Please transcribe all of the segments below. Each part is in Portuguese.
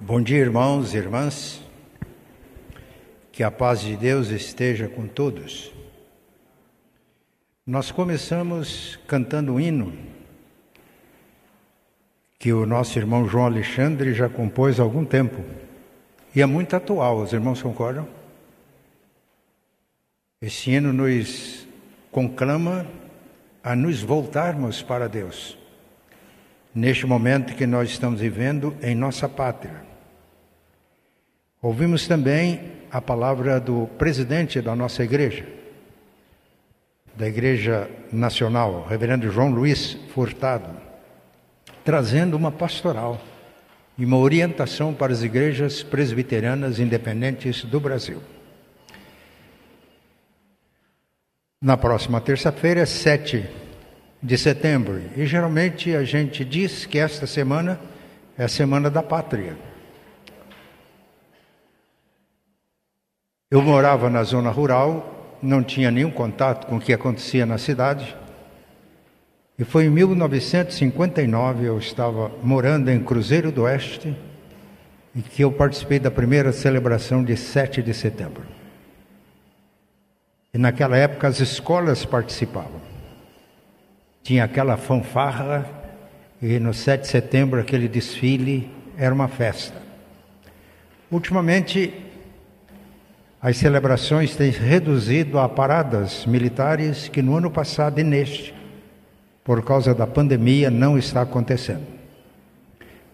Bom dia, irmãos e irmãs. Que a paz de Deus esteja com todos. Nós começamos cantando um hino que o nosso irmão João Alexandre já compôs há algum tempo. E é muito atual, os irmãos concordam? Esse hino nos conclama a nos voltarmos para Deus, neste momento que nós estamos vivendo em nossa pátria. Ouvimos também a palavra do presidente da nossa igreja, da Igreja Nacional, Reverendo João Luiz Furtado, trazendo uma pastoral e uma orientação para as igrejas presbiterianas independentes do Brasil. Na próxima terça-feira, 7 de setembro, e geralmente a gente diz que esta semana é a Semana da Pátria. Eu morava na zona rural, não tinha nenhum contato com o que acontecia na cidade. E foi em 1959, eu estava morando em Cruzeiro do Oeste, e que eu participei da primeira celebração de 7 de setembro. E naquela época as escolas participavam. Tinha aquela fanfarra e no 7 de setembro aquele desfile era uma festa. Ultimamente as celebrações têm reduzido a paradas militares que no ano passado e neste, por causa da pandemia, não está acontecendo.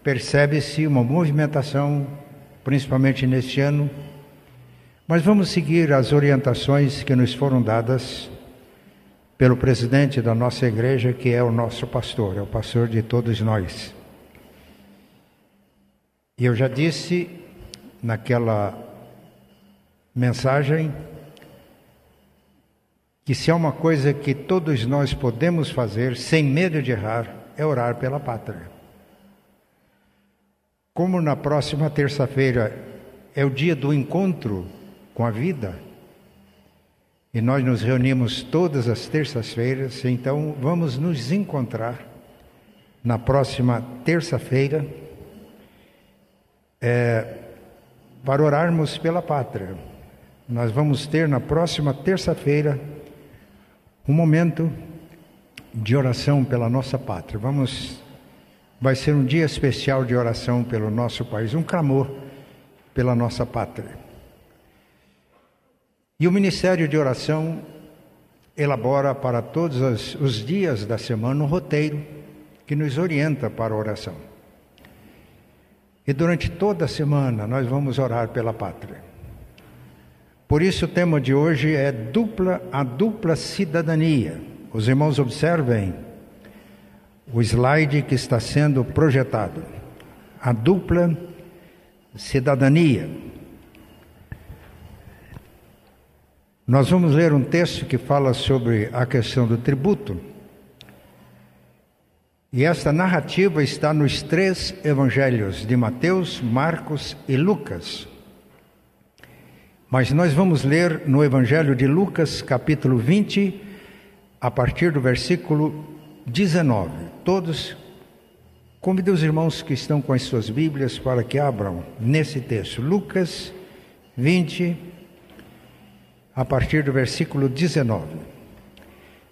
Percebe-se uma movimentação, principalmente neste ano, mas vamos seguir as orientações que nos foram dadas pelo presidente da nossa igreja, que é o nosso pastor, é o pastor de todos nós. E eu já disse naquela mensagem que se há uma coisa que todos nós podemos fazer sem medo de errar, é orar pela pátria. Como na próxima terça-feira é o dia do encontro com a vida. E nós nos reunimos todas as terças-feiras, então vamos nos encontrar na próxima terça-feira é, para orarmos pela pátria. Nós vamos ter na próxima terça-feira um momento de oração pela nossa pátria. Vamos vai ser um dia especial de oração pelo nosso país, um clamor pela nossa pátria. E o Ministério de Oração elabora para todos os, dias da semana um roteiro que nos orienta para a oração. E durante toda a semana nós vamos orar pela pátria. Por isso o tema de hoje é dupla a dupla cidadania. Os irmãos observem o slide que está sendo projetado. A dupla cidadania. Nós vamos ler um texto que fala sobre a questão do tributo. E esta narrativa está nos três evangelhos de Mateus, Marcos e Lucas. Mas nós vamos ler no evangelho de Lucas, capítulo 20, a partir do versículo 19. Todos convido os irmãos que estão com as suas Bíblias para que abram nesse texto. Lucas 20, a partir do versículo 19.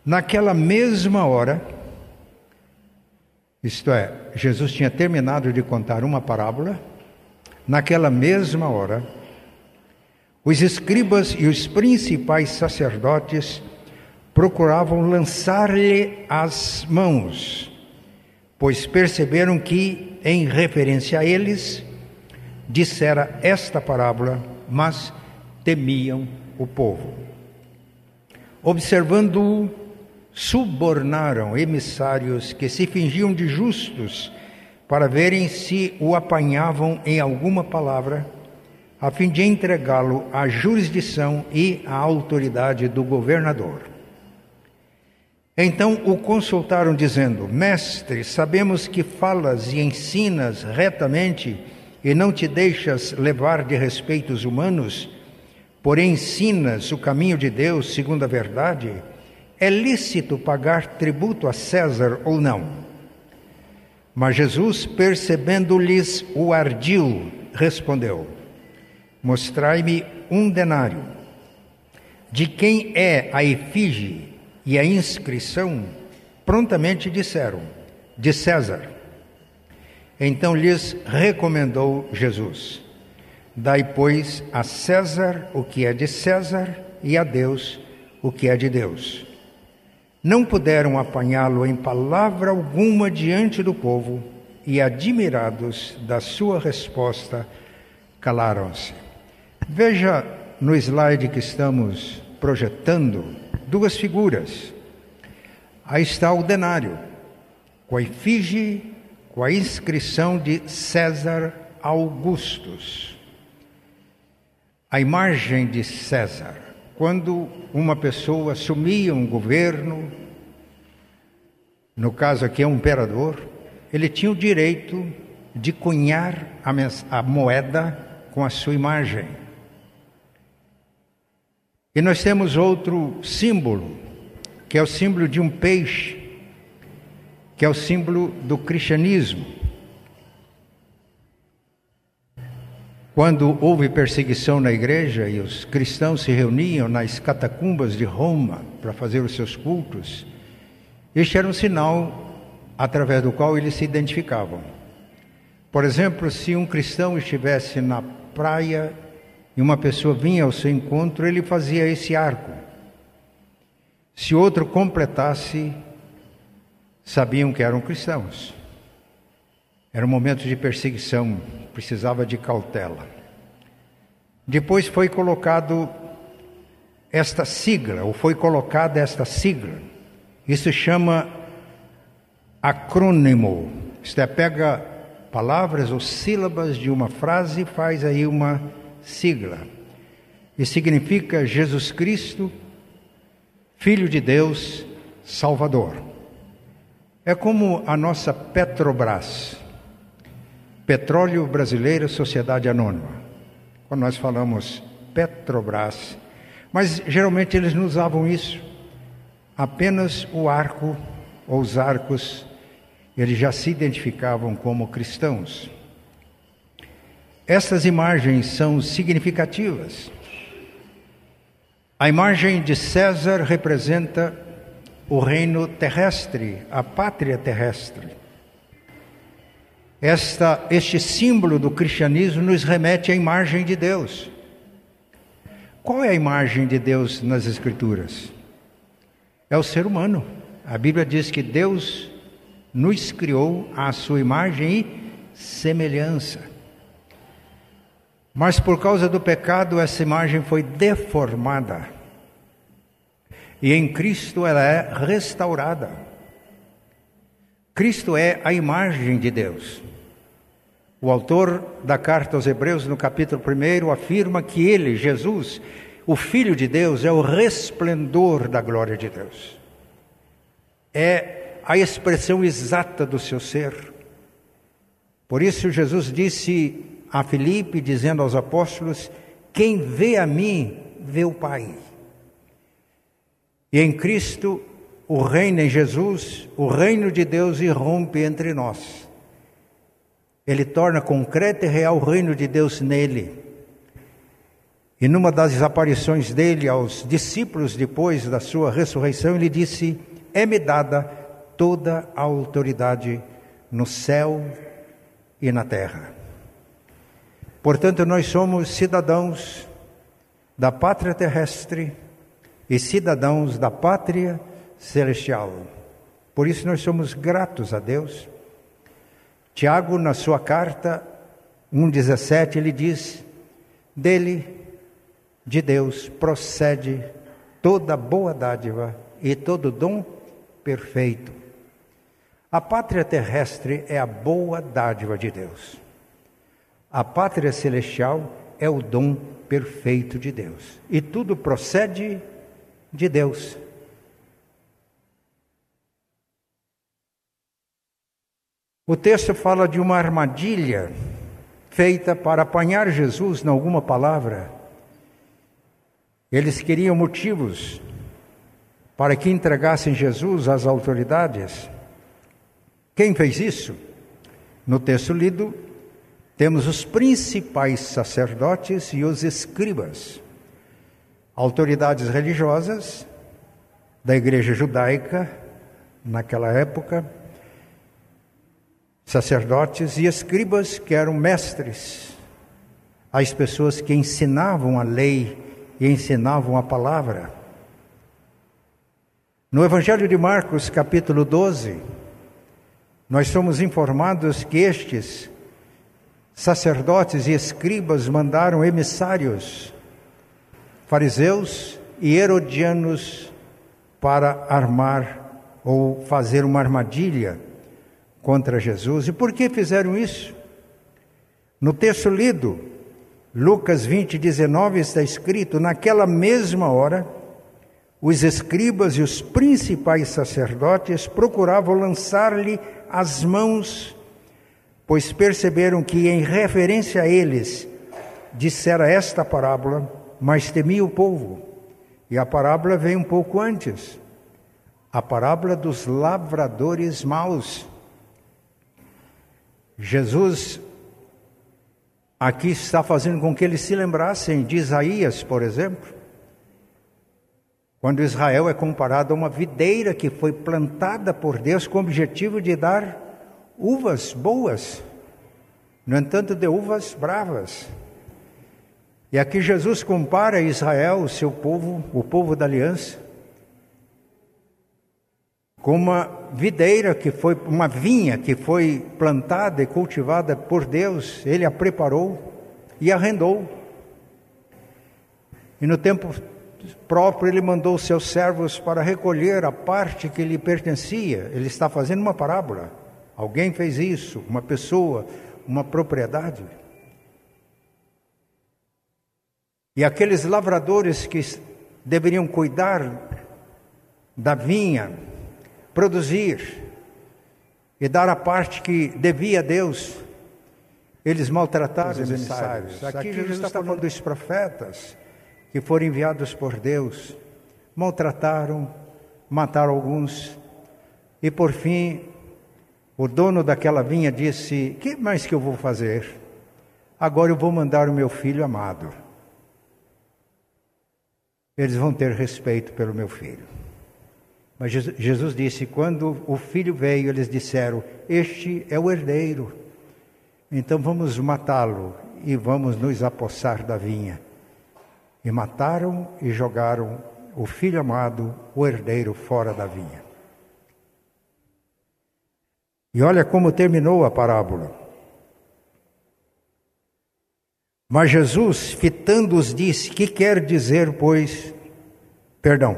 Naquela mesma hora, isto é, Jesus tinha terminado de contar uma parábola, naquela mesma hora, os escribas e os principais sacerdotes procuravam lançar-lhe as mãos, pois perceberam que, em referência a eles, dissera esta parábola, mas temiam o povo. Observando-o, subornaram emissários que se fingiam de justos para verem se o apanhavam em alguma palavra, a fim de entregá-lo à jurisdição e à autoridade do governador. Então o consultaram, dizendo: Mestre, sabemos que falas e ensinas retamente e não te deixas levar de respeitos humanos porém ensinas o caminho de Deus segundo a verdade, é lícito pagar tributo a César ou não? Mas Jesus, percebendo-lhes o ardil, respondeu: Mostrai-me um denário. De quem é a efígie e a inscrição? Prontamente disseram: De César. Então lhes recomendou Jesus: Dai, pois, a César o que é de César e a Deus o que é de Deus. Não puderam apanhá-lo em palavra alguma diante do povo e, admirados da sua resposta, calaram-se. Veja no slide que estamos projetando duas figuras. Aí está o denário, com a efígie, com a inscrição de César Augustus. A imagem de César quando uma pessoa assumia um governo, no caso aqui é um imperador, ele tinha o direito de cunhar a, a moeda com a sua imagem. E nós temos outro símbolo, que é o símbolo de um peixe, que é o símbolo do cristianismo. Quando houve perseguição na igreja e os cristãos se reuniam nas catacumbas de Roma para fazer os seus cultos, este era um sinal através do qual eles se identificavam. Por exemplo, se um cristão estivesse na praia e uma pessoa vinha ao seu encontro, ele fazia esse arco. Se outro completasse, sabiam que eram cristãos. Era um momento de perseguição, precisava de cautela. Depois foi colocado esta sigla, ou foi colocada esta sigla. Isso chama acrônimo. Isto é, pega palavras ou sílabas de uma frase e faz aí uma sigla. E significa Jesus Cristo, Filho de Deus, Salvador. É como a nossa Petrobras. Petróleo Brasileiro Sociedade Anônima. Quando nós falamos Petrobras, mas geralmente eles não usavam isso. Apenas o arco ou os arcos, eles já se identificavam como cristãos. Essas imagens são significativas. A imagem de César representa o reino terrestre, a pátria terrestre. Esta, este símbolo do cristianismo nos remete à imagem de Deus. Qual é a imagem de Deus nas Escrituras? É o ser humano. A Bíblia diz que Deus nos criou à sua imagem e semelhança. Mas por causa do pecado, essa imagem foi deformada. E em Cristo ela é restaurada. Cristo é a imagem de Deus. O autor da carta aos Hebreus, no capítulo 1, afirma que ele, Jesus, o Filho de Deus, é o resplendor da glória de Deus. É a expressão exata do seu ser. Por isso, Jesus disse a Filipe, dizendo aos apóstolos: Quem vê a mim, vê o Pai. E em Cristo, o reino em Jesus, o reino de Deus irrompe entre nós. Ele torna concreto e real o reino de Deus nele. E numa das aparições dele aos discípulos depois da sua ressurreição, ele disse: É-me dada toda a autoridade no céu e na terra. Portanto, nós somos cidadãos da pátria terrestre e cidadãos da pátria celestial. Por isso, nós somos gratos a Deus Tiago, na sua carta 1,17, ele diz: Dele, de Deus, procede toda boa dádiva e todo dom perfeito. A pátria terrestre é a boa dádiva de Deus. A pátria celestial é o dom perfeito de Deus. E tudo procede de Deus. O texto fala de uma armadilha feita para apanhar Jesus em alguma palavra. Eles queriam motivos para que entregassem Jesus às autoridades. Quem fez isso? No texto lido, temos os principais sacerdotes e os escribas, autoridades religiosas da igreja judaica naquela época, sacerdotes e escribas que eram mestres, as pessoas que ensinavam a lei e ensinavam a palavra. No Evangelho de Marcos, capítulo 12, nós somos informados que estes sacerdotes e escribas mandaram emissários, fariseus e herodianos, para armar ou fazer uma armadilha contra Jesus. E por que fizeram isso? No texto lido, Lucas 20, 19, está escrito: Naquela mesma hora, os escribas e os principais sacerdotes procuravam lançar-lhe as mãos pois perceberam que, em referência a eles, dissera esta parábola, mas temia o povo. E a parábola vem um pouco antes a parábola dos lavradores maus. Jesus aqui está fazendo com que eles se lembrassem de Isaías, por exemplo, quando Israel é comparado a uma videira que foi plantada por Deus com o objetivo de dar uvas boas, no entanto, de uvas bravas. E aqui Jesus compara Israel, o seu povo, o povo da aliança, com uma videira que foi, uma vinha que foi plantada e cultivada por Deus, Ele a preparou e arrendou. E no tempo próprio Ele mandou seus servos para recolher a parte que lhe pertencia. Ele está fazendo uma parábola. Alguém fez isso, uma pessoa, uma propriedade. E aqueles lavradores que deveriam cuidar da vinha, produzir e dar a parte que devia a Deus, eles maltrataram os emissários. Aqui, Aqui Jesus está falando dos profetas que foram enviados por Deus, maltrataram, mataram alguns e por fim o dono daquela vinha disse: Que mais que eu vou fazer? Agora eu vou mandar o meu filho amado. Eles vão ter respeito pelo meu filho. Mas Jesus disse: Quando o filho veio, eles disseram: Este é o herdeiro. Então vamos matá-lo e vamos nos apossar da vinha. E mataram e jogaram o filho amado, o herdeiro, fora da vinha. E olha como terminou a parábola. Mas Jesus, fitando-os, disse: Que quer dizer, pois, perdão.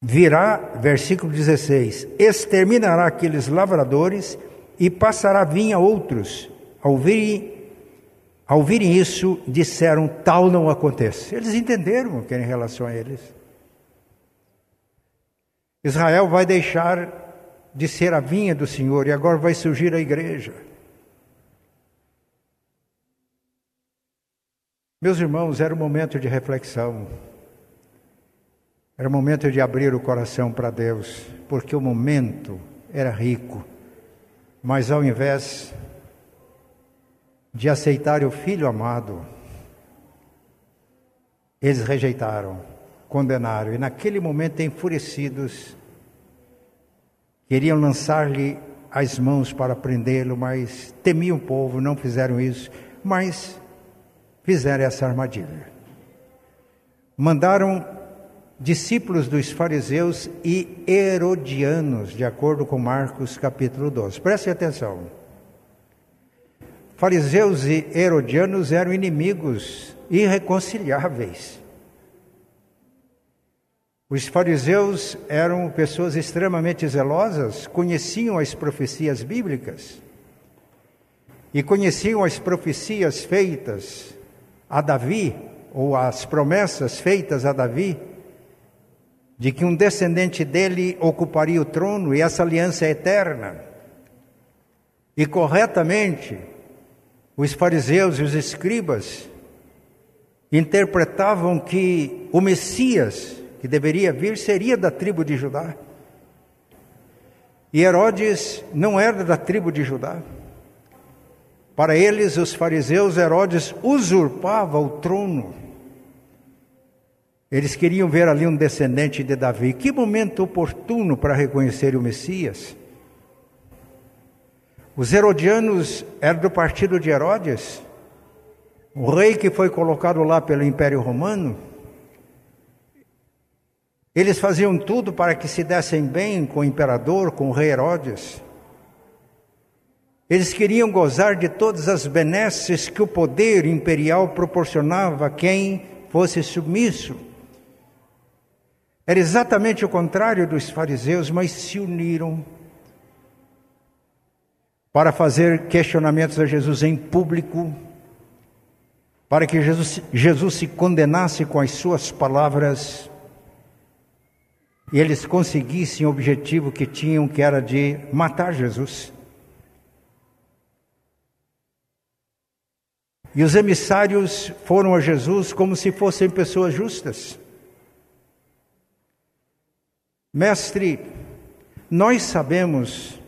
Virá, versículo 16: exterminará aqueles lavradores e passará vinha outros. Ao virem, ao virem isso, disseram: Tal não acontece. Eles entenderam o que era em relação a eles. Israel vai deixar de ser a vinha do Senhor e agora vai surgir a igreja. Meus irmãos, era um momento de reflexão, era um momento de abrir o coração para Deus, porque o momento era rico, mas ao invés de aceitar o filho amado, eles rejeitaram condenaram. E naquele momento, enfurecidos, queriam lançar-lhe as mãos para prendê-lo, mas temiam o povo, não fizeram isso, mas fizeram essa armadilha. Mandaram discípulos dos fariseus e herodianos, de acordo com Marcos capítulo 12. Preste atenção. Fariseus e herodianos eram inimigos irreconciliáveis. Os fariseus eram pessoas extremamente zelosas, conheciam as profecias bíblicas e conheciam as profecias feitas a Davi, ou as promessas feitas a Davi, de que um descendente dele ocuparia o trono e essa aliança é eterna. E corretamente, os fariseus e os escribas interpretavam que o Messias que deveria vir seria da tribo de Judá. E Herodes não era da tribo de Judá. Para eles, os fariseus, Herodes usurpava o trono. Eles queriam ver ali um descendente de Davi. Que momento oportuno para reconhecer o Messias. Os herodianos eram do partido de Herodes, o rei que foi colocado lá pelo Império Romano. Eles faziam tudo para que se dessem bem com o imperador, com o rei Herodes. Eles queriam gozar de todas as benesses que o poder imperial proporcionava a quem fosse submisso. Era exatamente o contrário dos fariseus, mas se uniram para fazer questionamentos a Jesus em público, para que Jesus, Jesus se condenasse com as suas palavras e eles conseguissem o objetivo que tinham, que era de matar Jesus. E os emissários foram a Jesus como se fossem pessoas justas. Mestre, nós sabemos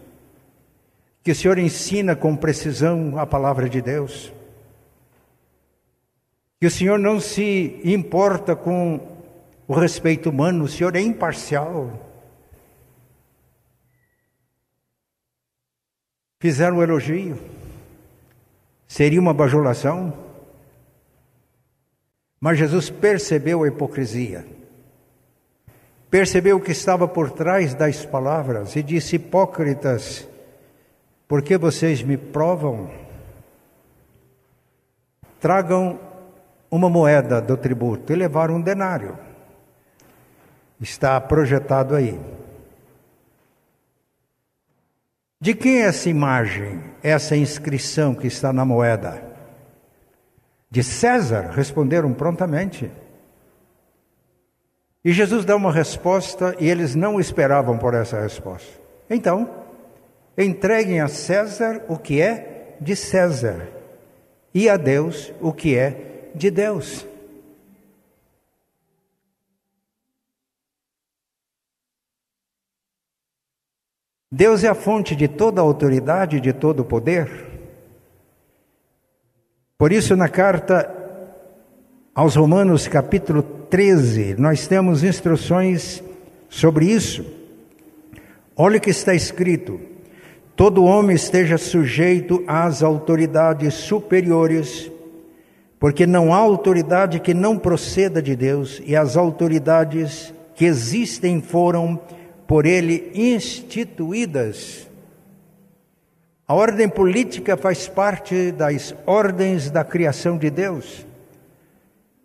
que o Senhor ensina com precisão a palavra de Deus, que o Senhor não se importa com o respeito humano, o Senhor é imparcial. Fizeram um elogio, seria uma bajulação, mas Jesus percebeu a hipocrisia percebeu o que estava por trás das palavras e disse: Hipócritas, por que vocês me provam? Tragam uma moeda do tributo e levaram um denário. Está projetado aí. De quem é essa imagem, essa inscrição que está na moeda? De César, responderam prontamente. E Jesus dá uma resposta e eles não esperavam por essa resposta. Então, entreguem a César o que é de César e a Deus o que é de Deus. Deus é a fonte de toda autoridade e de todo poder. Por isso, na carta aos Romanos, capítulo 13, nós temos instruções sobre isso. Olha o que está escrito: todo homem esteja sujeito às autoridades superiores, porque não há autoridade que não proceda de Deus, e as autoridades que existem foram por ele instituídas. A ordem política faz parte das ordens da criação de Deus.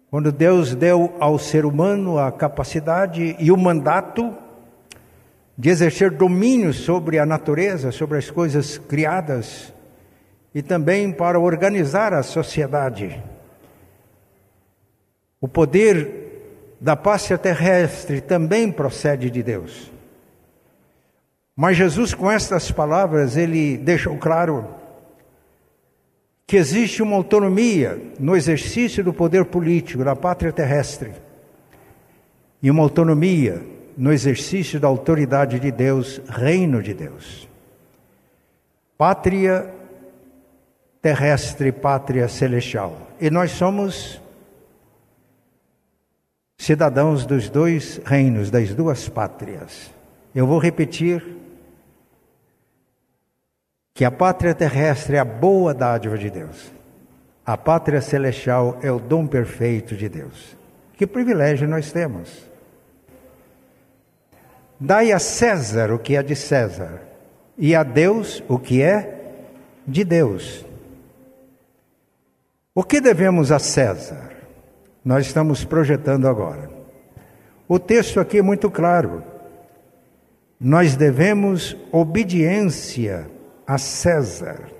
Quando Deus deu ao ser humano a capacidade e o mandato de exercer domínio sobre a natureza, sobre as coisas criadas, e também para organizar a sociedade. O poder da pátria terrestre também procede de Deus. Mas Jesus, com estas palavras, ele deixou claro que existe uma autonomia no exercício do poder político da pátria terrestre e uma autonomia no exercício da autoridade de Deus, reino de Deus. Pátria terrestre, pátria celestial. E nós somos cidadãos dos dois reinos, das duas pátrias. Eu vou repetir que a pátria terrestre é a boa dádiva de Deus. A pátria celestial é o dom perfeito de Deus. Que privilégio nós temos. Dai a César o que é de César, e a Deus o que é de Deus. O que devemos a César? Nós estamos projetando agora. O texto aqui é muito claro. Nós devemos obediência a César.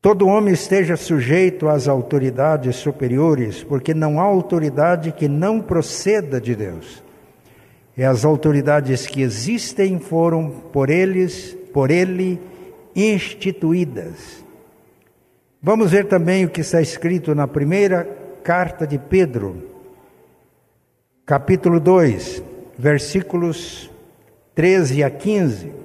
Todo homem esteja sujeito às autoridades superiores, porque não há autoridade que não proceda de Deus. E as autoridades que existem foram por eles, por ele instituídas. Vamos ver também o que está escrito na primeira carta de Pedro, capítulo 2, versículos 13 a 15.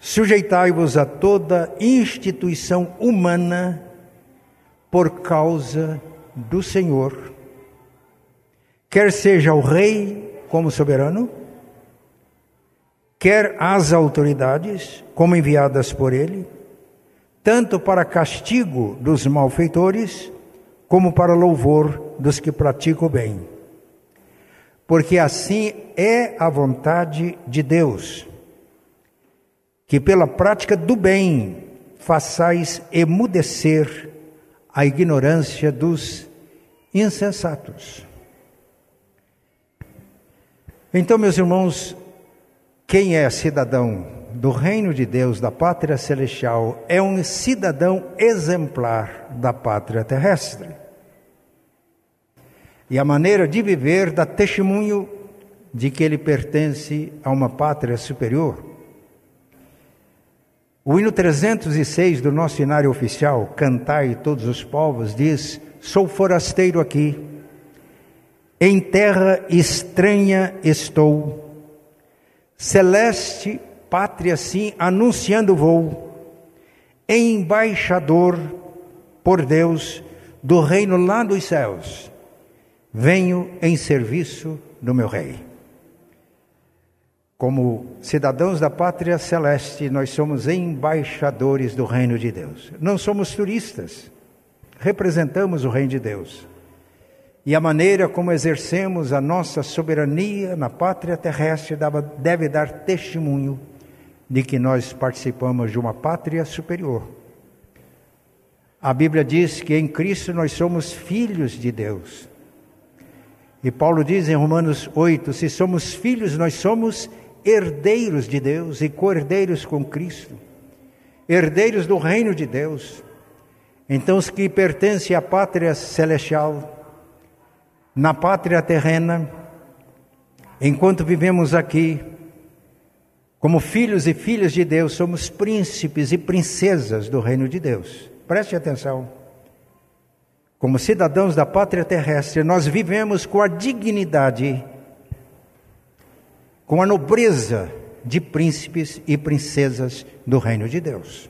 Sujeitai-vos a toda instituição humana por causa do Senhor, quer seja o rei como soberano, quer as autoridades como enviadas por ele, tanto para castigo dos malfeitores, como para louvor dos que praticam o bem. Porque assim é a vontade de Deus, que pela prática do bem façais emudecer a ignorância dos insensatos. Então, meus irmãos, quem é cidadão do reino de Deus, da pátria celestial, é um cidadão exemplar da pátria terrestre. E a maneira de viver dá testemunho de que ele pertence a uma pátria superior. O hino 306 do nosso inário oficial, Cantai todos os povos, diz: Sou forasteiro aqui, em terra estranha estou, celeste pátria sim, anunciando vou, embaixador por Deus do reino lá dos céus, venho em serviço do meu rei. Como cidadãos da pátria celeste, nós somos embaixadores do reino de Deus. Não somos turistas, representamos o reino de Deus. E a maneira como exercemos a nossa soberania na pátria terrestre deve dar testemunho de que nós participamos de uma pátria superior. A Bíblia diz que em Cristo nós somos filhos de Deus. E Paulo diz em Romanos 8: se somos filhos, nós somos herdeiros de Deus e cordeiros com Cristo, herdeiros do reino de Deus. Então, os que pertencem à pátria celestial, na pátria terrena, enquanto vivemos aqui, como filhos e filhas de Deus, somos príncipes e princesas do reino de Deus. Preste atenção. Como cidadãos da pátria terrestre, nós vivemos com a dignidade com a nobreza de príncipes e princesas do reino de Deus.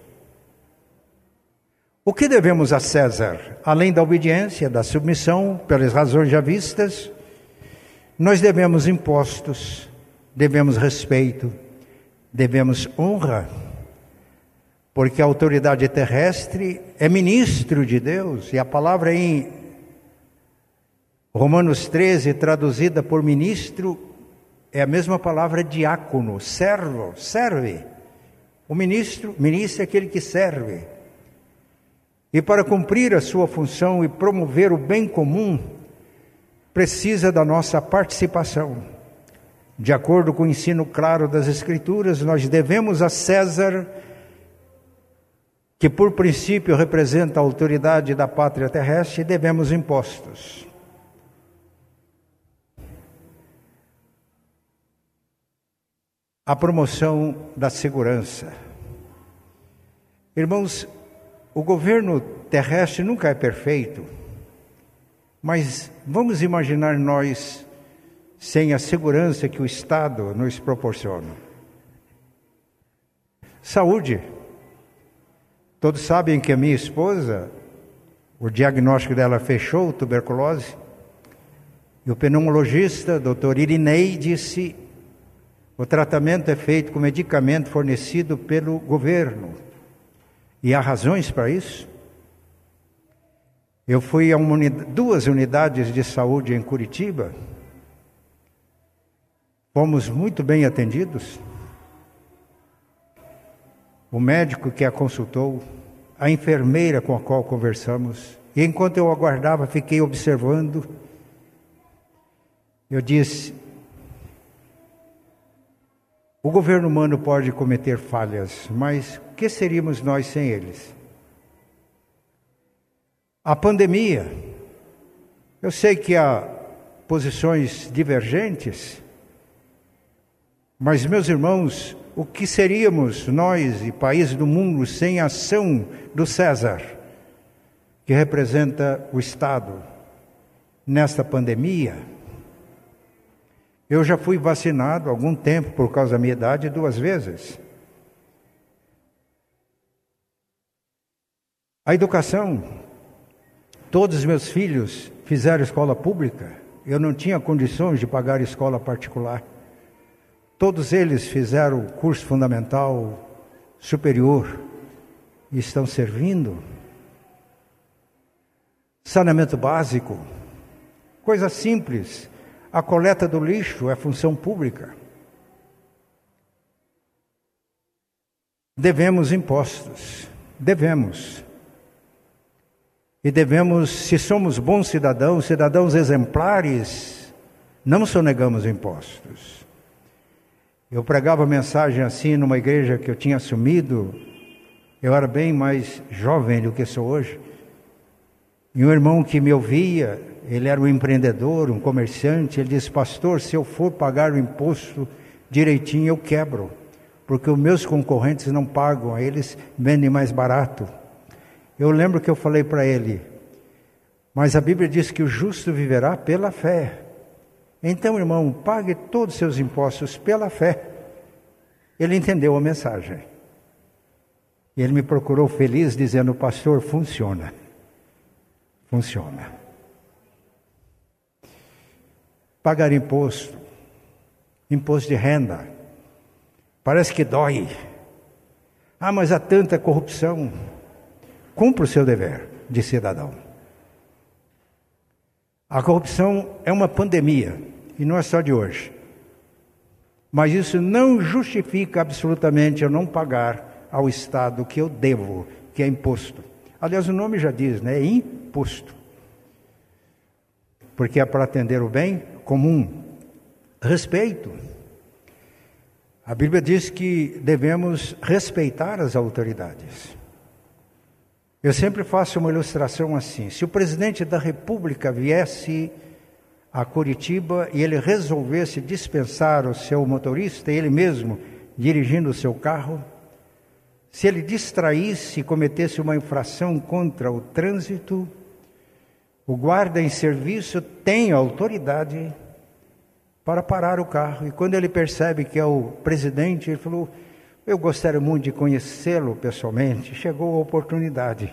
O que devemos a César? Além da obediência, da submissão, pelas razões já vistas, nós devemos impostos, devemos respeito, devemos honra, porque a autoridade terrestre é ministro de Deus, e a palavra em Romanos 13, traduzida por ministro, é a mesma palavra diácono, servo, serve. O ministro, ministro é aquele que serve. E para cumprir a sua função e promover o bem comum, precisa da nossa participação. De acordo com o ensino claro das Escrituras, nós devemos a César, que por princípio representa a autoridade da pátria terrestre, devemos impostos. A promoção da segurança. Irmãos, o governo terrestre nunca é perfeito, mas vamos imaginar nós sem a segurança que o Estado nos proporciona. Saúde. Todos sabem que a minha esposa, o diagnóstico dela fechou, tuberculose, e o pneumologista, doutor Irinei, disse o tratamento é feito com medicamento fornecido pelo governo. E há razões para isso. Eu fui a duas unidades de saúde em Curitiba. Fomos muito bem atendidos. O médico que a consultou, a enfermeira com a qual conversamos, e enquanto eu aguardava, fiquei observando. Eu disse: o governo humano pode cometer falhas, mas o que seríamos nós sem eles? A pandemia. Eu sei que há posições divergentes, mas, meus irmãos, o que seríamos nós e países do mundo sem a ação do César, que representa o Estado, nesta pandemia? Eu já fui vacinado algum tempo por causa da minha idade duas vezes. A educação, todos os meus filhos fizeram escola pública. Eu não tinha condições de pagar escola particular. Todos eles fizeram curso fundamental superior e estão servindo. Saneamento básico, coisa simples. A coleta do lixo é função pública. Devemos impostos, devemos. E devemos, se somos bons cidadãos, cidadãos exemplares, não sonegamos impostos. Eu pregava mensagem assim numa igreja que eu tinha assumido, eu era bem mais jovem do que sou hoje. E um irmão que me ouvia, ele era um empreendedor, um comerciante, ele disse: Pastor, se eu for pagar o imposto direitinho, eu quebro, porque os meus concorrentes não pagam, eles vendem mais barato. Eu lembro que eu falei para ele, mas a Bíblia diz que o justo viverá pela fé. Então, irmão, pague todos os seus impostos pela fé. Ele entendeu a mensagem. Ele me procurou feliz, dizendo: Pastor, funciona. Funciona. Pagar imposto, imposto de renda, parece que dói. Ah, mas há tanta corrupção. Cumpra o seu dever de cidadão. A corrupção é uma pandemia, e não é só de hoje. Mas isso não justifica absolutamente eu não pagar ao Estado o que eu devo, que é imposto. Aliás, o nome já diz, né? É imposto. Porque é para atender o bem comum. Respeito. A Bíblia diz que devemos respeitar as autoridades. Eu sempre faço uma ilustração assim: se o presidente da República viesse a Curitiba e ele resolvesse dispensar o seu motorista, ele mesmo dirigindo o seu carro, se ele distraísse e cometesse uma infração contra o trânsito, o guarda em serviço tem autoridade para parar o carro. E quando ele percebe que é o presidente, ele falou: eu gostaria muito de conhecê-lo pessoalmente. Chegou a oportunidade.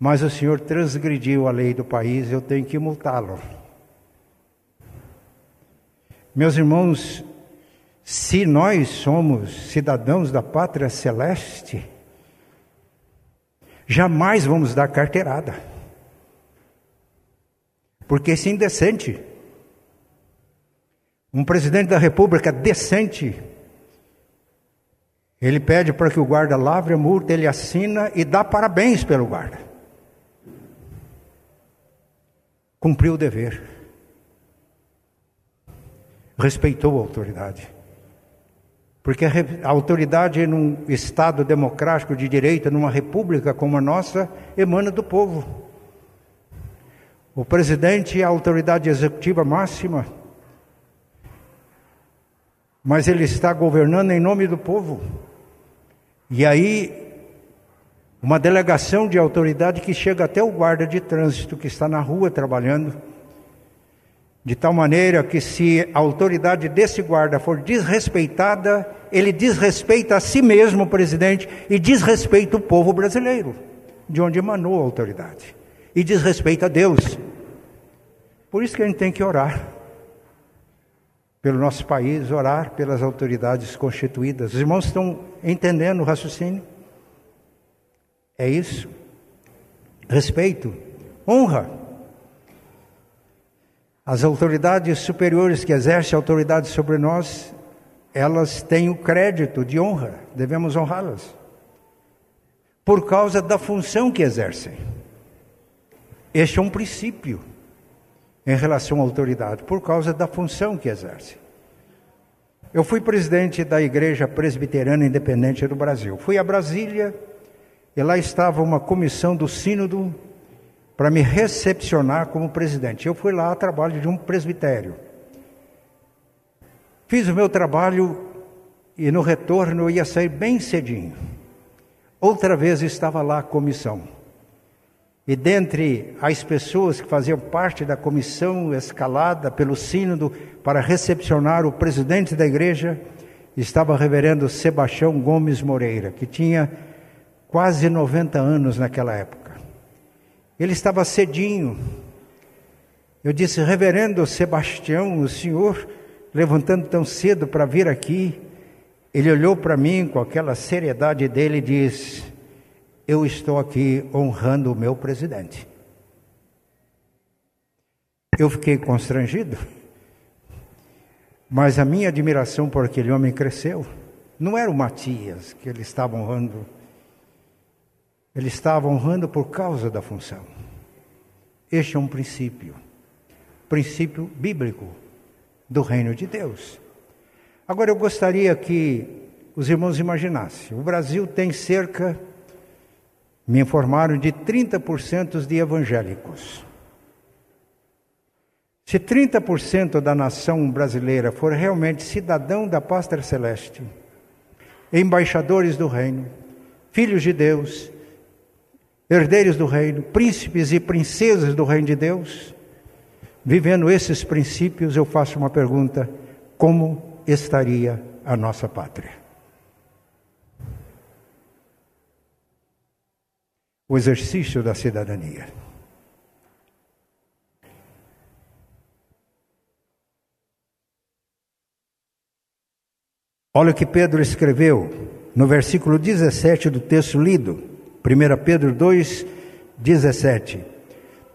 Mas o senhor transgrediu a lei do país, eu tenho que multá-lo. Meus irmãos, se nós somos cidadãos da pátria celeste, jamais vamos dar carteirada. Porque isso é indecente. Um presidente da república decente ele pede para que o guarda lavre a multa, ele assina e dá parabéns pelo guarda. Cumpriu o dever. Respeitou a autoridade. Porque a autoridade num Estado democrático de direito, numa república como a nossa, emana do povo. O presidente é a autoridade executiva máxima, mas ele está governando em nome do povo. E aí, uma delegação de autoridade que chega até o guarda de trânsito que está na rua trabalhando, de tal maneira que se a autoridade desse guarda for desrespeitada, ele desrespeita a si mesmo, o presidente, e desrespeita o povo brasileiro, de onde emanou a autoridade, e desrespeita a Deus. Por isso que a gente tem que orar pelo nosso país, orar pelas autoridades constituídas. Os irmãos estão entendendo o raciocínio? É isso. Respeito, honra. As autoridades superiores que exercem autoridade sobre nós, elas têm o crédito de honra, devemos honrá-las. Por causa da função que exercem. Este é um princípio em relação à autoridade, por causa da função que exerce. Eu fui presidente da Igreja Presbiteriana Independente do Brasil. Fui a Brasília e lá estava uma comissão do Sínodo para me recepcionar como presidente. Eu fui lá a trabalho de um presbitério. Fiz o meu trabalho e no retorno eu ia sair bem cedinho. Outra vez estava lá a comissão. E dentre as pessoas que faziam parte da comissão escalada pelo Sínodo para recepcionar o presidente da igreja, estava o reverendo Sebastião Gomes Moreira, que tinha quase 90 anos naquela época. Ele estava cedinho. Eu disse, reverendo Sebastião, o senhor levantando tão cedo para vir aqui, ele olhou para mim com aquela seriedade dele e disse: Eu estou aqui honrando o meu presidente. Eu fiquei constrangido, mas a minha admiração por aquele homem cresceu. Não era o Matias que ele estava honrando, ele estava honrando por causa da função. Este é um princípio, princípio bíblico do reino de Deus. Agora eu gostaria que os irmãos imaginassem: o Brasil tem cerca, me informaram, de 30% de evangélicos. Se 30% da nação brasileira for realmente cidadão da pátria celeste, embaixadores do reino, filhos de Deus, herdeiros do reino, príncipes e princesas do reino de Deus, vivendo esses princípios, eu faço uma pergunta: como estaria a nossa pátria. O exercício da cidadania. Olha o que Pedro escreveu no versículo 17 do texto lido, 1 Pedro 2, 17.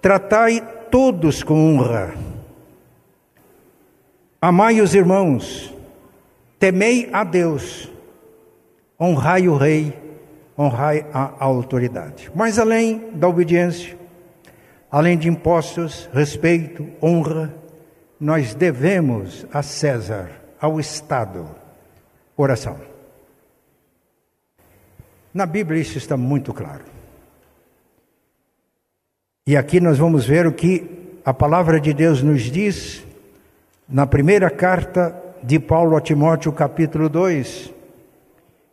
Tratai todos com honra, amai os irmãos, Temei a Deus, honrai o rei, honrai a autoridade. Mas além da obediência, além de impostos, respeito, honra, nós devemos a César, ao Estado, oração. Na Bíblia isso está muito claro. E aqui nós vamos ver o que a palavra de Deus nos diz na primeira carta de Paulo a Timóteo, capítulo 2.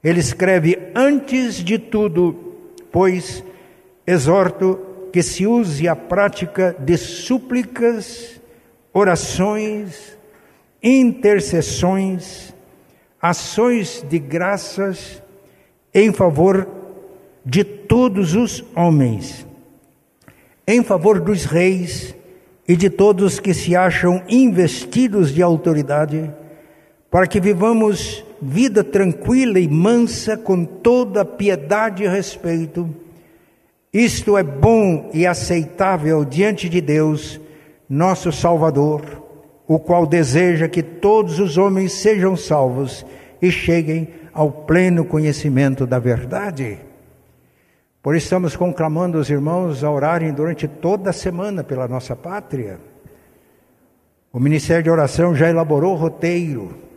Ele escreve: Antes de tudo, pois, exorto que se use a prática de súplicas, orações, intercessões, ações de graças em favor de todos os homens, em favor dos reis e de todos que se acham investidos de autoridade para que vivamos vida tranquila e mansa com toda piedade e respeito. Isto é bom e aceitável diante de Deus, nosso Salvador, o qual deseja que todos os homens sejam salvos e cheguem ao pleno conhecimento da verdade. Por isso estamos conclamando os irmãos a orarem durante toda a semana pela nossa pátria. O Ministério de Oração já elaborou o roteiro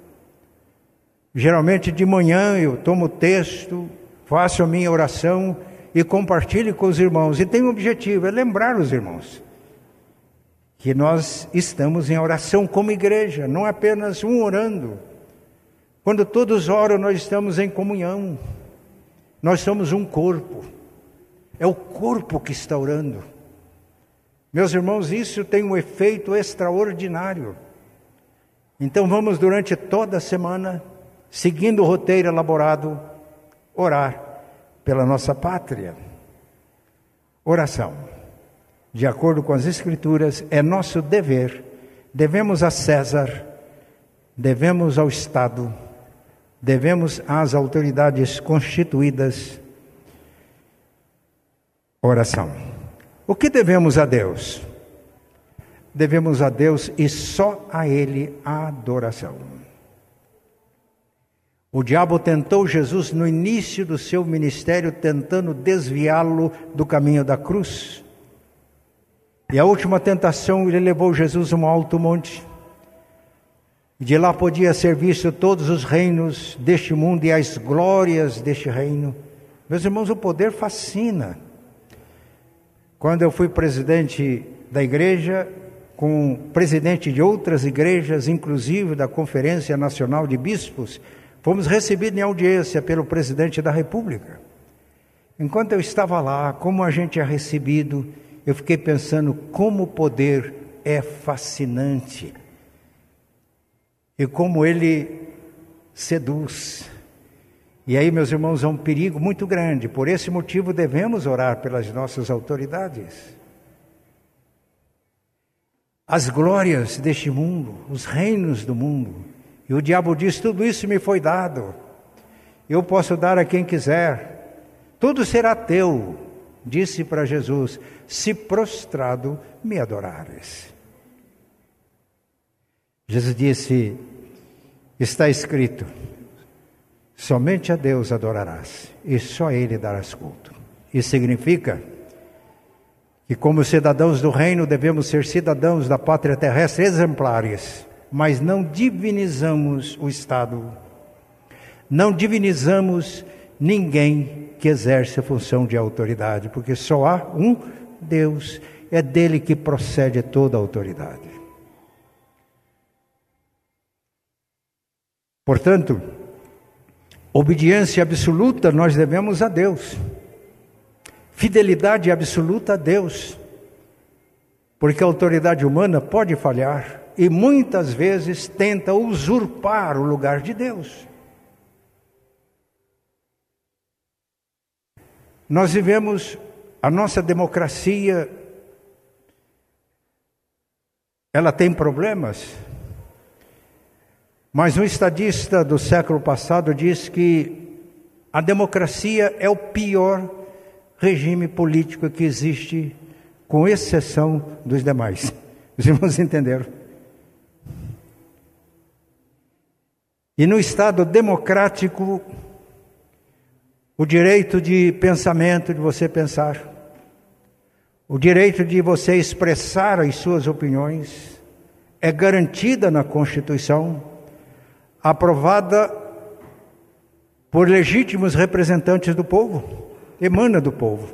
Geralmente de manhã eu tomo o texto, faço a minha oração e compartilho com os irmãos. E tem um objetivo, é lembrar os irmãos que nós estamos em oração como igreja, não apenas um orando. Quando todos oram, nós estamos em comunhão. Nós somos um corpo. É o corpo que está orando. Meus irmãos, isso tem um efeito extraordinário. Então vamos durante toda a semana seguindo o roteiro elaborado, orar pela nossa pátria. Oração. De acordo com as Escrituras, é nosso dever. Devemos a César, devemos ao Estado, devemos às autoridades constituídas. Oração. O que devemos a Deus? Devemos a Deus e só a Ele a adoração. O diabo tentou Jesus no início do seu ministério, tentando desviá-lo do caminho da cruz. E a última tentação, ele levou Jesus a um alto monte. De lá podia ser visto todos os reinos deste mundo e as glórias deste reino. Meus irmãos, o poder fascina. Quando eu fui presidente da igreja, com presidente de outras igrejas, inclusive da Conferência Nacional de Bispos, Fomos recebidos em audiência pelo presidente da República. Enquanto eu estava lá, como a gente é recebido, eu fiquei pensando como o poder é fascinante e como ele seduz. E aí, meus irmãos, é um perigo muito grande. Por esse motivo, devemos orar pelas nossas autoridades. As glórias deste mundo, os reinos do mundo. E o diabo diz: tudo isso me foi dado. Eu posso dar a quem quiser. Tudo será teu. Disse para Jesus: se prostrado me adorares. Jesus disse: está escrito Somente a Deus adorarás e só a Ele darás culto. Isso significa que, como cidadãos do reino, devemos ser cidadãos da pátria terrestre exemplares, mas não divinizamos o Estado, não divinizamos ninguém que exerce a função de autoridade, porque só há um Deus, é dele que procede toda a autoridade. Portanto, Obediência absoluta nós devemos a Deus. Fidelidade absoluta a Deus. Porque a autoridade humana pode falhar e muitas vezes tenta usurpar o lugar de Deus. Nós vivemos a nossa democracia, ela tem problemas, mas um estadista do século passado diz que a democracia é o pior regime político que existe, com exceção dos demais. Os irmãos entenderam? E no Estado democrático, o direito de pensamento, de você pensar, o direito de você expressar as suas opiniões, é garantida na Constituição aprovada por legítimos representantes do povo, emana do povo.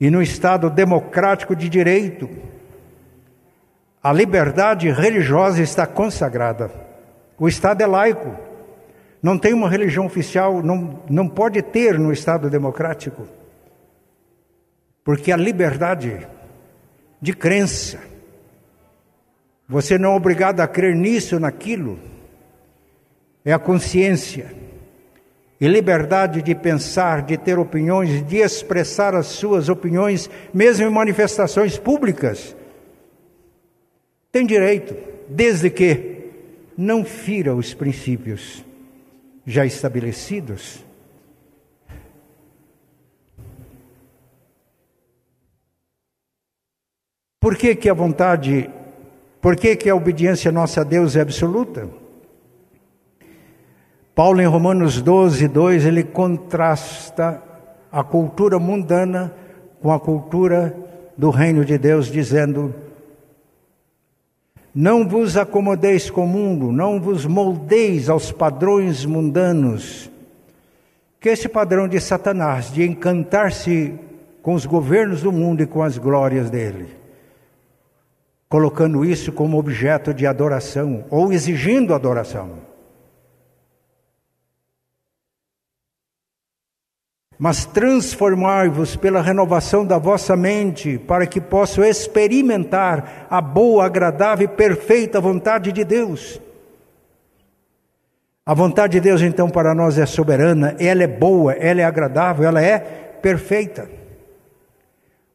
E no Estado democrático de direito, a liberdade religiosa está consagrada. O Estado é laico, não tem uma religião oficial, não, não pode ter no Estado democrático, porque a liberdade de crença, você não é obrigado a crer nisso, naquilo. É a consciência e liberdade de pensar, de ter opiniões, de expressar as suas opiniões, mesmo em manifestações públicas. Tem direito, desde que não fira os princípios já estabelecidos. Por que, que a vontade por que, que a obediência nossa a Deus é absoluta? Paulo, em Romanos 12, 2, ele contrasta a cultura mundana com a cultura do reino de Deus, dizendo: Não vos acomodeis com o mundo, não vos moldeis aos padrões mundanos, que esse padrão de Satanás, de encantar-se com os governos do mundo e com as glórias dele colocando isso como objeto de adoração ou exigindo adoração. Mas transformai-vos pela renovação da vossa mente, para que possam experimentar a boa, agradável e perfeita vontade de Deus. A vontade de Deus, então, para nós é soberana, ela é boa, ela é agradável, ela é perfeita.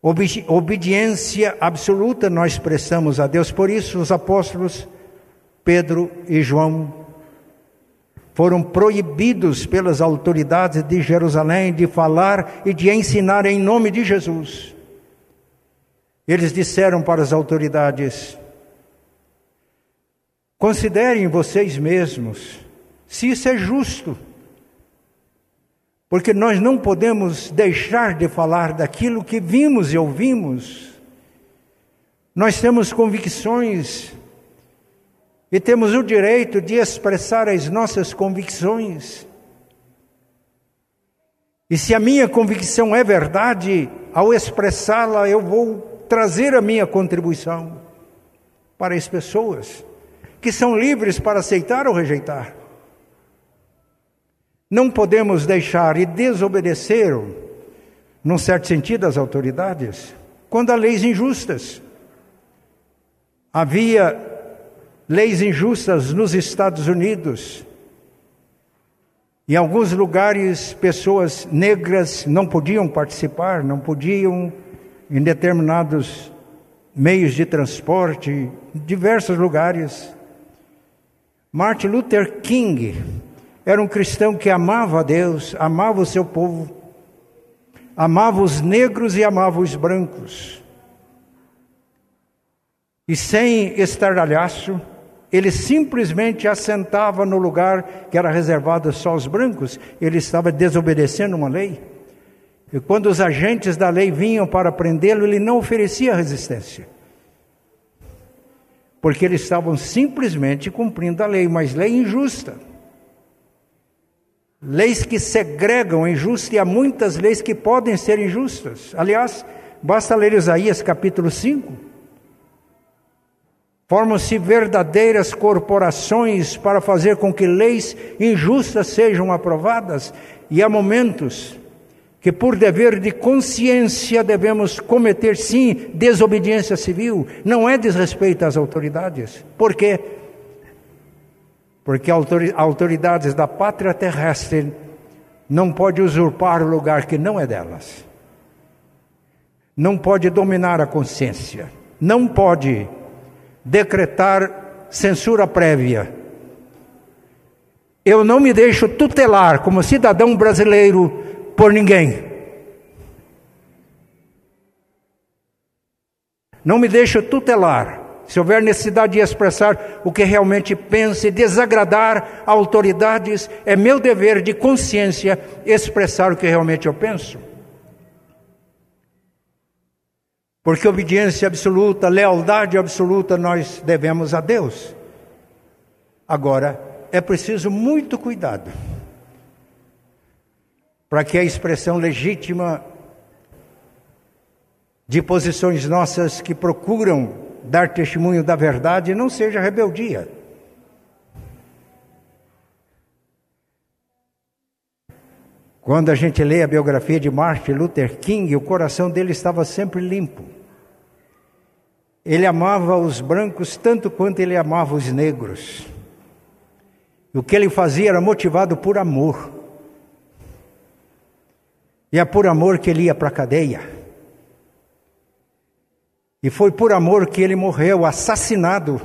Obedi obediência absoluta nós prestamos a Deus, por isso os apóstolos Pedro e João foram proibidos pelas autoridades de Jerusalém de falar e de ensinar em nome de Jesus. Eles disseram para as autoridades: Considerem vocês mesmos se isso é justo. Porque nós não podemos deixar de falar daquilo que vimos e ouvimos. Nós temos convicções e temos o direito de expressar as nossas convicções. E se a minha convicção é verdade, ao expressá-la, eu vou trazer a minha contribuição para as pessoas que são livres para aceitar ou rejeitar. Não podemos deixar e desobedecer, num certo sentido, as autoridades, quando há leis injustas. Havia leis injustas nos Estados Unidos. Em alguns lugares, pessoas negras não podiam participar, não podiam, em determinados meios de transporte, diversos lugares. Martin Luther King era um cristão que amava a Deus, amava o seu povo, amava os negros e amava os brancos. E sem estardalhaço, ele simplesmente assentava no lugar que era reservado só aos brancos, ele estava desobedecendo uma lei. E quando os agentes da lei vinham para prendê-lo, ele não oferecia resistência. Porque eles estavam simplesmente cumprindo a lei, mas lei injusta. Leis que segregam injusta e há muitas leis que podem ser injustas. Aliás, basta ler Isaías capítulo 5 Formam-se verdadeiras corporações para fazer com que leis injustas sejam aprovadas, e há momentos que, por dever de consciência, devemos cometer, sim, desobediência civil, não é desrespeito às autoridades. Por quê? Porque autoridades da pátria terrestre não pode usurpar o lugar que não é delas. Não pode dominar a consciência. Não pode decretar censura prévia. Eu não me deixo tutelar como cidadão brasileiro por ninguém. Não me deixo tutelar. Se houver necessidade de expressar o que realmente penso e desagradar autoridades, é meu dever de consciência expressar o que realmente eu penso. Porque obediência absoluta, lealdade absoluta nós devemos a Deus. Agora, é preciso muito cuidado para que a expressão legítima de posições nossas que procuram dar testemunho da verdade não seja rebeldia. Quando a gente lê a biografia de Martin Luther King, o coração dele estava sempre limpo. Ele amava os brancos tanto quanto ele amava os negros. O que ele fazia era motivado por amor. E é por amor que ele ia para a cadeia. E foi por amor que ele morreu assassinado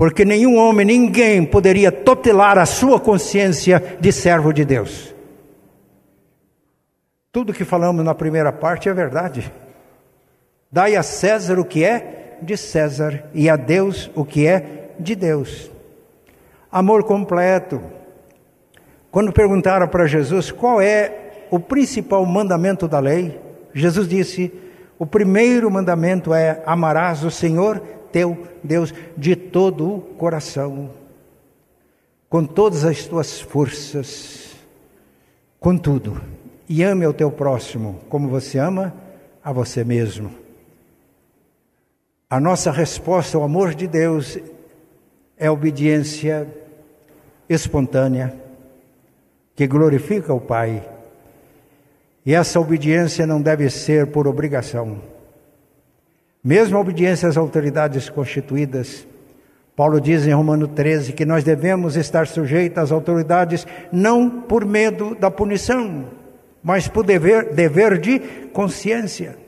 porque nenhum homem, ninguém poderia tutelar a sua consciência de servo de Deus. Tudo que falamos na primeira parte é verdade. Dai a César o que é de César e a Deus o que é de Deus. Amor completo. Quando perguntaram para Jesus qual é o principal mandamento da lei, Jesus disse: o primeiro mandamento é: amarás o Senhor teu Deus de todo o coração, com todas as tuas forças, com tudo, e ame ao teu próximo como você ama a você mesmo. A nossa resposta ao amor de Deus é obediência espontânea, que glorifica o Pai. E essa obediência não deve ser por obrigação. Mesmo a obediência às autoridades constituídas, Paulo diz em Romano 13 que nós devemos estar sujeitos às autoridades não por medo da punição, mas por dever, dever de consciência.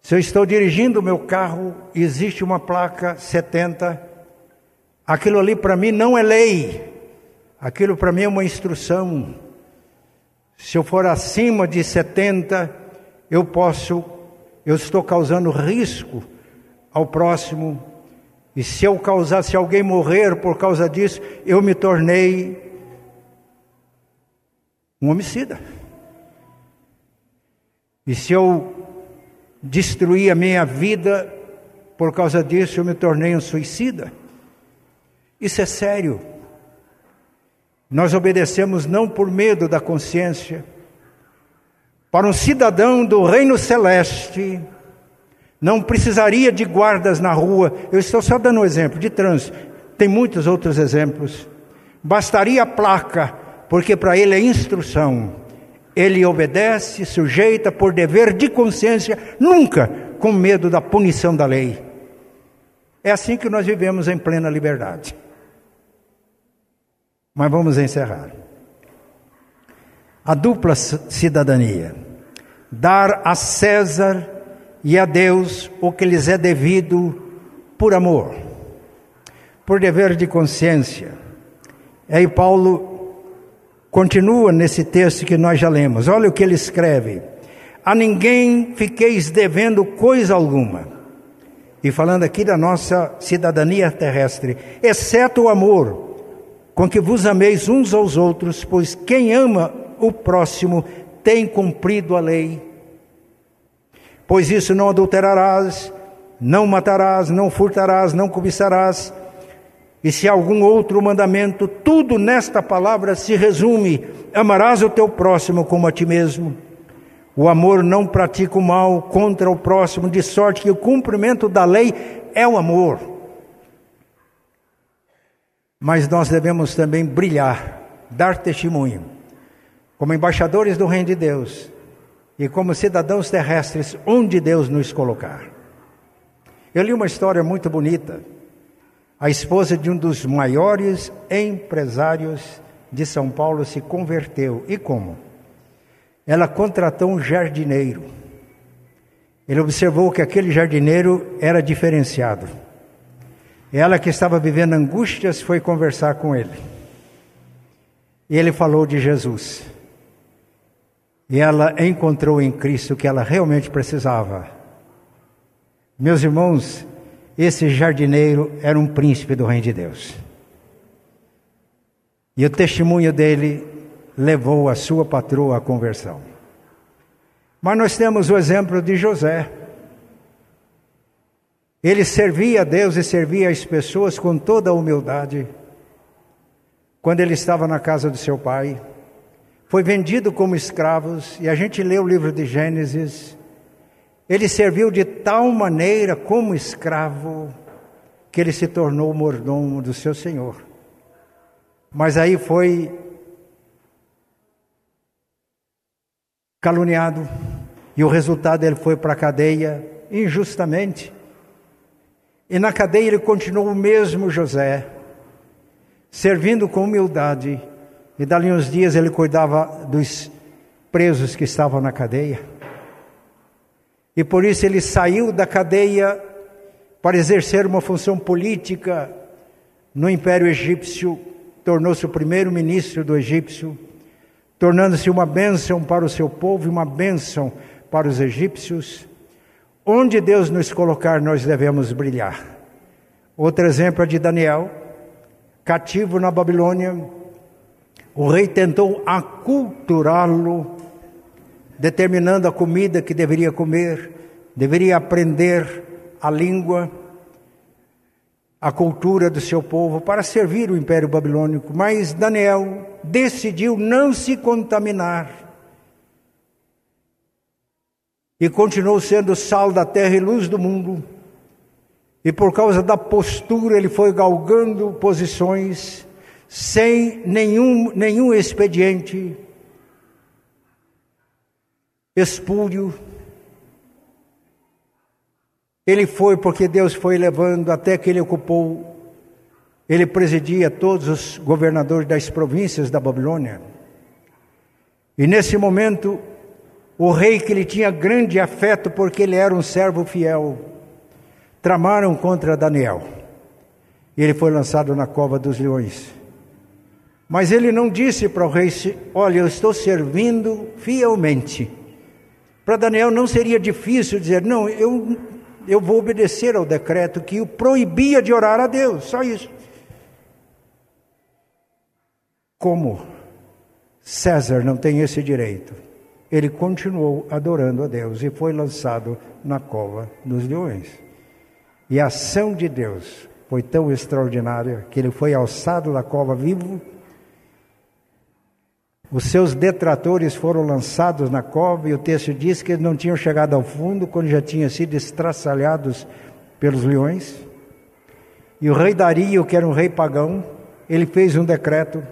Se eu estou dirigindo o meu carro existe uma placa 70, aquilo ali para mim não é lei, aquilo para mim é uma instrução. Se eu for acima de 70, eu posso eu estou causando risco ao próximo. E se eu causar, se alguém morrer por causa disso, eu me tornei um homicida. E se eu destruir a minha vida por causa disso, eu me tornei um suicida. Isso é sério. Nós obedecemos não por medo da consciência, para um cidadão do reino celeste, não precisaria de guardas na rua. Eu estou só dando um exemplo de trânsito. Tem muitos outros exemplos. Bastaria a placa, porque para ele é instrução. Ele obedece, sujeita por dever de consciência, nunca com medo da punição da lei. É assim que nós vivemos em plena liberdade. Mas vamos encerrar. A dupla cidadania: dar a César e a Deus o que lhes é devido por amor, por dever de consciência. Aí Paulo continua nesse texto que nós já lemos. Olha o que ele escreve: A ninguém fiqueis devendo coisa alguma. E falando aqui da nossa cidadania terrestre, exceto o amor com que vos ameis uns aos outros, pois quem ama o próximo tem cumprido a lei. Pois isso não adulterarás, não matarás, não furtarás, não cobiçarás. E se algum outro mandamento, tudo nesta palavra se resume: amarás o teu próximo como a ti mesmo. O amor não pratica o mal contra o próximo, de sorte que o cumprimento da lei é o amor mas nós devemos também brilhar, dar testemunho, como embaixadores do Reino de Deus e como cidadãos terrestres, onde Deus nos colocar. Eu li uma história muito bonita. A esposa de um dos maiores empresários de São Paulo se converteu. E como? Ela contratou um jardineiro. Ele observou que aquele jardineiro era diferenciado. Ela que estava vivendo angústias foi conversar com ele. E ele falou de Jesus. E ela encontrou em Cristo o que ela realmente precisava. Meus irmãos, esse jardineiro era um príncipe do reino de Deus. E o testemunho dele levou a sua patroa à conversão. Mas nós temos o exemplo de José. Ele servia a Deus e servia as pessoas com toda a humildade. Quando ele estava na casa do seu pai, foi vendido como escravos, e a gente lê o livro de Gênesis. Ele serviu de tal maneira como escravo que ele se tornou mordomo do seu senhor. Mas aí foi caluniado, e o resultado ele foi para a cadeia injustamente. E na cadeia ele continuou o mesmo José, servindo com humildade. E dali uns dias ele cuidava dos presos que estavam na cadeia. E por isso ele saiu da cadeia para exercer uma função política no Império Egípcio, tornou-se o primeiro ministro do egípcio, tornando-se uma bênção para o seu povo e uma bênção para os egípcios. Onde Deus nos colocar, nós devemos brilhar. Outro exemplo é de Daniel, cativo na Babilônia. O rei tentou aculturá-lo, determinando a comida que deveria comer, deveria aprender a língua, a cultura do seu povo para servir o Império Babilônico. Mas Daniel decidiu não se contaminar e continuou sendo sal da terra e luz do mundo. E por causa da postura, ele foi galgando posições sem nenhum, nenhum expediente espúrio. Ele foi porque Deus foi levando até que ele ocupou, ele presidia todos os governadores das províncias da Babilônia. E nesse momento, o rei que lhe tinha grande afeto porque ele era um servo fiel, tramaram contra Daniel. E ele foi lançado na cova dos leões. Mas ele não disse para o rei: Olha, eu estou servindo fielmente. Para Daniel não seria difícil dizer: Não, eu, eu vou obedecer ao decreto que o proibia de orar a Deus, só isso. Como César não tem esse direito, ele continuou adorando a Deus e foi lançado na cova dos leões. E a ação de Deus foi tão extraordinária que ele foi alçado da cova vivo. Os seus detratores foram lançados na cova e o texto diz que eles não tinham chegado ao fundo quando já tinham sido estraçalhados pelos leões. E o rei Dario, que era um rei pagão, ele fez um decreto.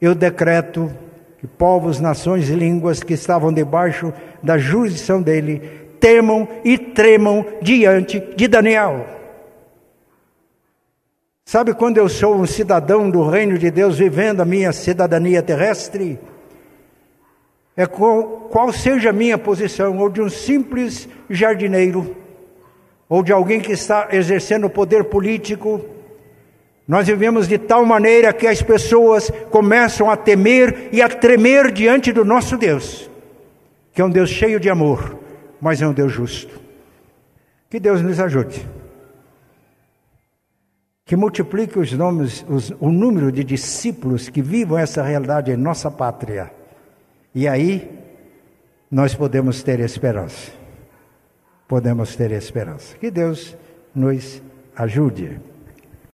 Eu decreto que povos, nações e línguas que estavam debaixo da jurisdição dele temam e tremam diante de Daniel. Sabe quando eu sou um cidadão do reino de Deus vivendo a minha cidadania terrestre? É qual, qual seja a minha posição, ou de um simples jardineiro, ou de alguém que está exercendo poder político, nós vivemos de tal maneira que as pessoas começam a temer e a tremer diante do nosso Deus, que é um Deus cheio de amor, mas é um Deus justo. Que Deus nos ajude. Que multiplique os nomes, os, o número de discípulos que vivam essa realidade em nossa pátria. E aí nós podemos ter esperança. Podemos ter esperança. Que Deus nos ajude.